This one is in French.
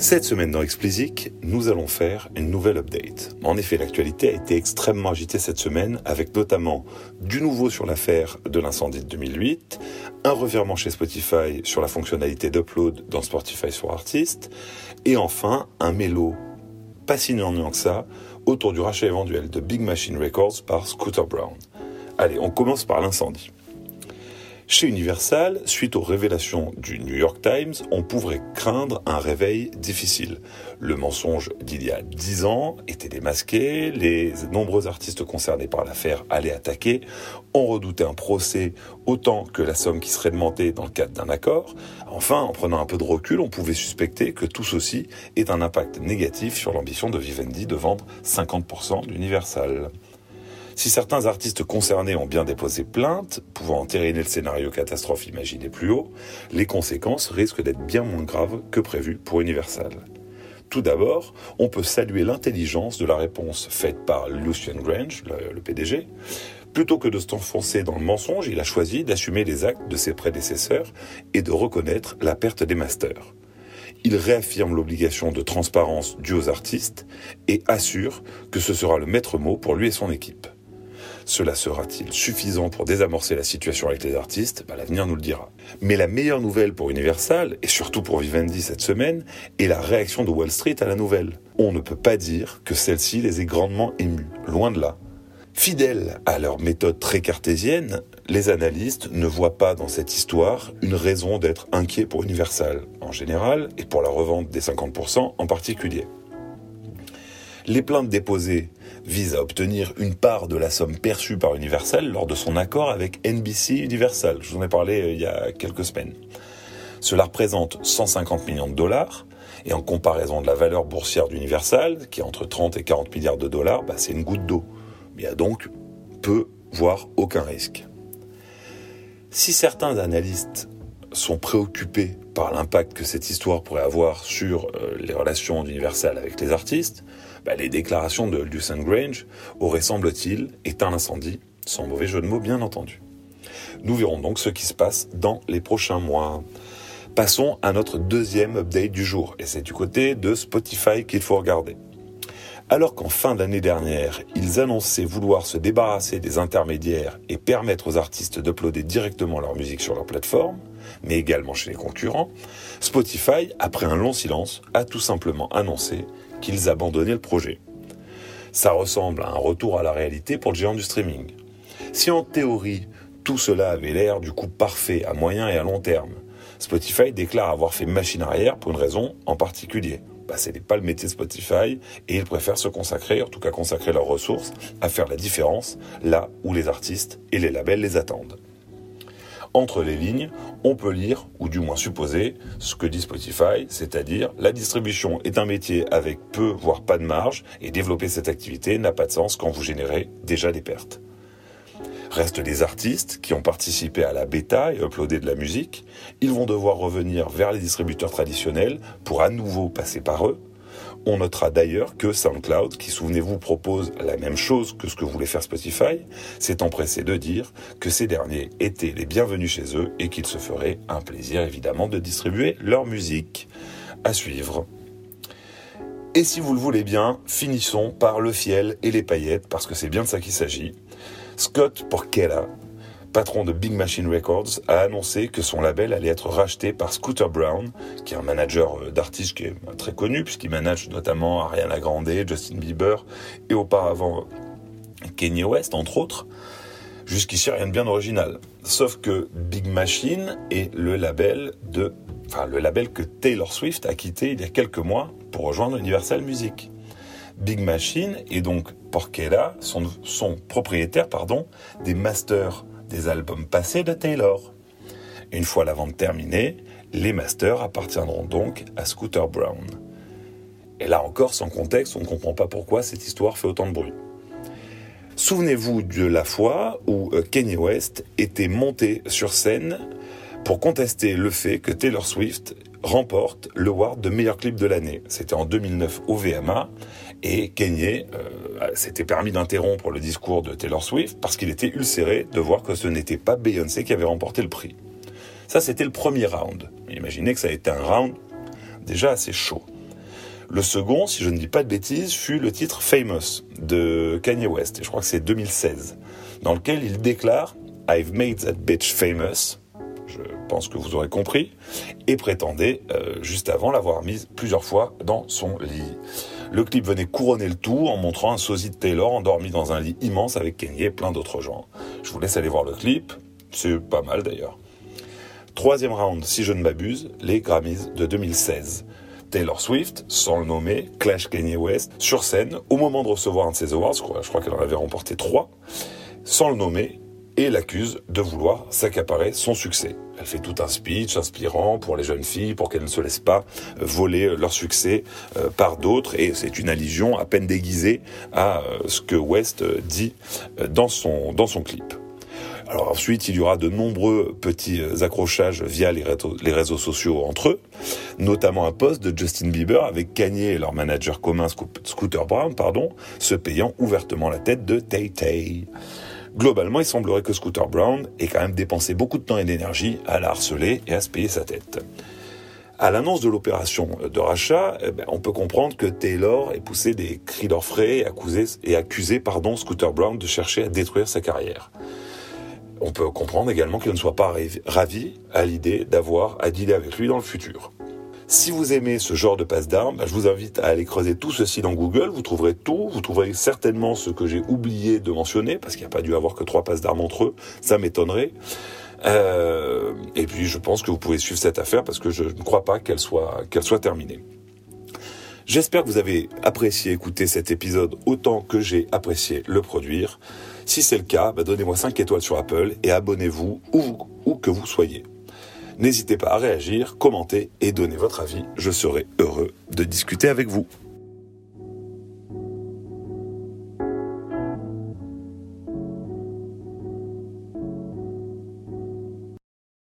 Cette semaine dans Explicit, nous allons faire une nouvelle update. En effet, l'actualité a été extrêmement agitée cette semaine, avec notamment du nouveau sur l'affaire de l'incendie de 2008, un revirement chez Spotify sur la fonctionnalité d'upload dans Spotify for Artists, et enfin un mélo pas si que ça autour du rachat éventuel de Big Machine Records par Scooter Brown. Allez, on commence par l'incendie. Chez Universal, suite aux révélations du New York Times, on pouvait craindre un réveil difficile. Le mensonge d'il y a dix ans était démasqué, les nombreux artistes concernés par l'affaire allaient attaquer, on redoutait un procès autant que la somme qui serait demandée dans le cadre d'un accord. Enfin, en prenant un peu de recul, on pouvait suspecter que tout ceci ait un impact négatif sur l'ambition de Vivendi de vendre 50% d'Universal. Si certains artistes concernés ont bien déposé plainte, pouvant entériner le scénario catastrophe imaginé plus haut, les conséquences risquent d'être bien moins graves que prévu pour Universal. Tout d'abord, on peut saluer l'intelligence de la réponse faite par Lucian Grange, le, PDG. Plutôt que de s'enfoncer dans le mensonge, il a choisi d'assumer les actes de ses prédécesseurs et de reconnaître la perte des masters. Il réaffirme l'obligation de transparence due aux artistes et assure que ce sera le maître mot pour lui et son équipe. Cela sera-t-il suffisant pour désamorcer la situation avec les artistes? Bah, L'avenir nous le dira. Mais la meilleure nouvelle pour Universal, et surtout pour Vivendi cette semaine, est la réaction de Wall Street à la nouvelle. On ne peut pas dire que celle-ci les ait grandement émus, loin de là. Fidèles à leur méthode très cartésienne, les analystes ne voient pas dans cette histoire une raison d'être inquiets pour Universal en général et pour la revente des 50% en particulier. Les plaintes déposées vise à obtenir une part de la somme perçue par Universal lors de son accord avec NBC Universal. Je vous en ai parlé euh, il y a quelques semaines. Cela représente 150 millions de dollars, et en comparaison de la valeur boursière d'Universal, qui est entre 30 et 40 milliards de dollars, bah, c'est une goutte d'eau. Il y a donc peu, voire aucun risque. Si certains analystes sont préoccupés par l'impact que cette histoire pourrait avoir sur euh, les relations d'Universal avec les artistes, bah, les déclarations de Lucien Grange auraient, semble-t-il, éteint l'incendie, sans mauvais jeu de mots bien entendu. Nous verrons donc ce qui se passe dans les prochains mois. Passons à notre deuxième update du jour, et c'est du côté de Spotify qu'il faut regarder. Alors qu'en fin d'année dernière, ils annonçaient vouloir se débarrasser des intermédiaires et permettre aux artistes d'uploader directement leur musique sur leur plateforme, mais également chez les concurrents, Spotify, après un long silence, a tout simplement annoncé qu'ils abandonnaient le projet. Ça ressemble à un retour à la réalité pour le géant du streaming. Si en théorie, tout cela avait l'air du coup parfait à moyen et à long terme, Spotify déclare avoir fait machine arrière pour une raison en particulier. Bah, ce n'est pas le métier de Spotify et ils préfèrent se consacrer, en tout cas consacrer leurs ressources, à faire la différence là où les artistes et les labels les attendent. Entre les lignes, on peut lire, ou du moins supposer, ce que dit Spotify, c'est-à-dire la distribution est un métier avec peu, voire pas de marge, et développer cette activité n'a pas de sens quand vous générez déjà des pertes. Restent les artistes qui ont participé à la bêta et uploadé de la musique. Ils vont devoir revenir vers les distributeurs traditionnels pour à nouveau passer par eux, on notera d'ailleurs que SoundCloud, qui souvenez-vous propose la même chose que ce que voulait faire Spotify, s'est empressé de dire que ces derniers étaient les bienvenus chez eux et qu'il se ferait un plaisir évidemment de distribuer leur musique. À suivre. Et si vous le voulez bien, finissons par le fiel et les paillettes, parce que c'est bien de ça qu'il s'agit. Scott Porchella, patron de Big Machine Records, a annoncé que son label allait être racheté par Scooter Brown, qui est un manager euh, d'artistes qui est euh, très connu, puisqu'il manage notamment Ariana Grande, Justin Bieber, et auparavant Kanye West, entre autres. Jusqu'ici, rien de bien original. Sauf que Big Machine est le label que Taylor Swift a quitté il y a quelques mois pour rejoindre Universal Music. Big Machine et donc Porchella sont, sont propriétaires pardon, des masters des albums passés de Taylor. Une fois la vente terminée, les masters appartiendront donc à Scooter Brown. Et là encore, sans contexte, on ne comprend pas pourquoi cette histoire fait autant de bruit. Souvenez-vous de la fois où euh, Kanye West était monté sur scène pour contester le fait que Taylor Swift remporte le award de meilleur clip de l'année. C'était en 2009 au VMA et Kanye euh, s'était permis d'interrompre le discours de Taylor Swift parce qu'il était ulcéré de voir que ce n'était pas Beyoncé qui avait remporté le prix. Ça, c'était le premier round. Imaginez que ça a été un round déjà assez chaud. Le second, si je ne dis pas de bêtises, fut le titre Famous de Kanye West, et je crois que c'est 2016, dans lequel il déclare I've made that bitch famous, je pense que vous aurez compris, et prétendait euh, juste avant l'avoir mise plusieurs fois dans son lit. Le clip venait couronner le tout en montrant un sosie de Taylor endormi dans un lit immense avec Kanye et plein d'autres gens. Je vous laisse aller voir le clip, c'est pas mal d'ailleurs. Troisième round, si je ne m'abuse, les Grammys de 2016. Taylor Swift, sans le nommer, Clash Kanye West, sur scène, au moment de recevoir un de ses awards, je crois, je crois qu'elle en avait remporté trois, sans le nommer, et l'accuse de vouloir s'accaparer son succès. Elle fait tout un speech inspirant pour les jeunes filles, pour qu'elles ne se laissent pas euh, voler leur succès euh, par d'autres, et c'est une allusion à peine déguisée à euh, ce que West dit dans son, dans son clip. Alors ensuite, il y aura de nombreux petits accrochages via les réseaux sociaux entre eux, notamment un post de Justin Bieber avec Kanye et leur manager commun Scooter Brown, pardon, se payant ouvertement la tête de Tay Tay. Globalement, il semblerait que Scooter Brown ait quand même dépensé beaucoup de temps et d'énergie à la harceler et à se payer sa tête. À l'annonce de l'opération de rachat, eh ben, on peut comprendre que Taylor ait poussé des cris d'orfraie et accusé, et accusé pardon, Scooter Brown de chercher à détruire sa carrière. On peut comprendre également qu'elle ne soit pas ravi à l'idée d'avoir à dealer avec lui dans le futur. Si vous aimez ce genre de passe d'armes, bah, je vous invite à aller creuser tout ceci dans Google. Vous trouverez tout. Vous trouverez certainement ce que j'ai oublié de mentionner, parce qu'il n'y a pas dû avoir que trois passes d'armes entre eux. Ça m'étonnerait. Euh, et puis je pense que vous pouvez suivre cette affaire parce que je ne crois pas qu'elle soit, qu'elle soit terminée. J'espère que vous avez apprécié écouter cet épisode autant que j'ai apprécié le produire. Si c'est le cas, bah, donnez-moi 5 étoiles sur Apple et abonnez-vous où que vous soyez. N'hésitez pas à réagir, commenter et donner votre avis. Je serai heureux de discuter avec vous.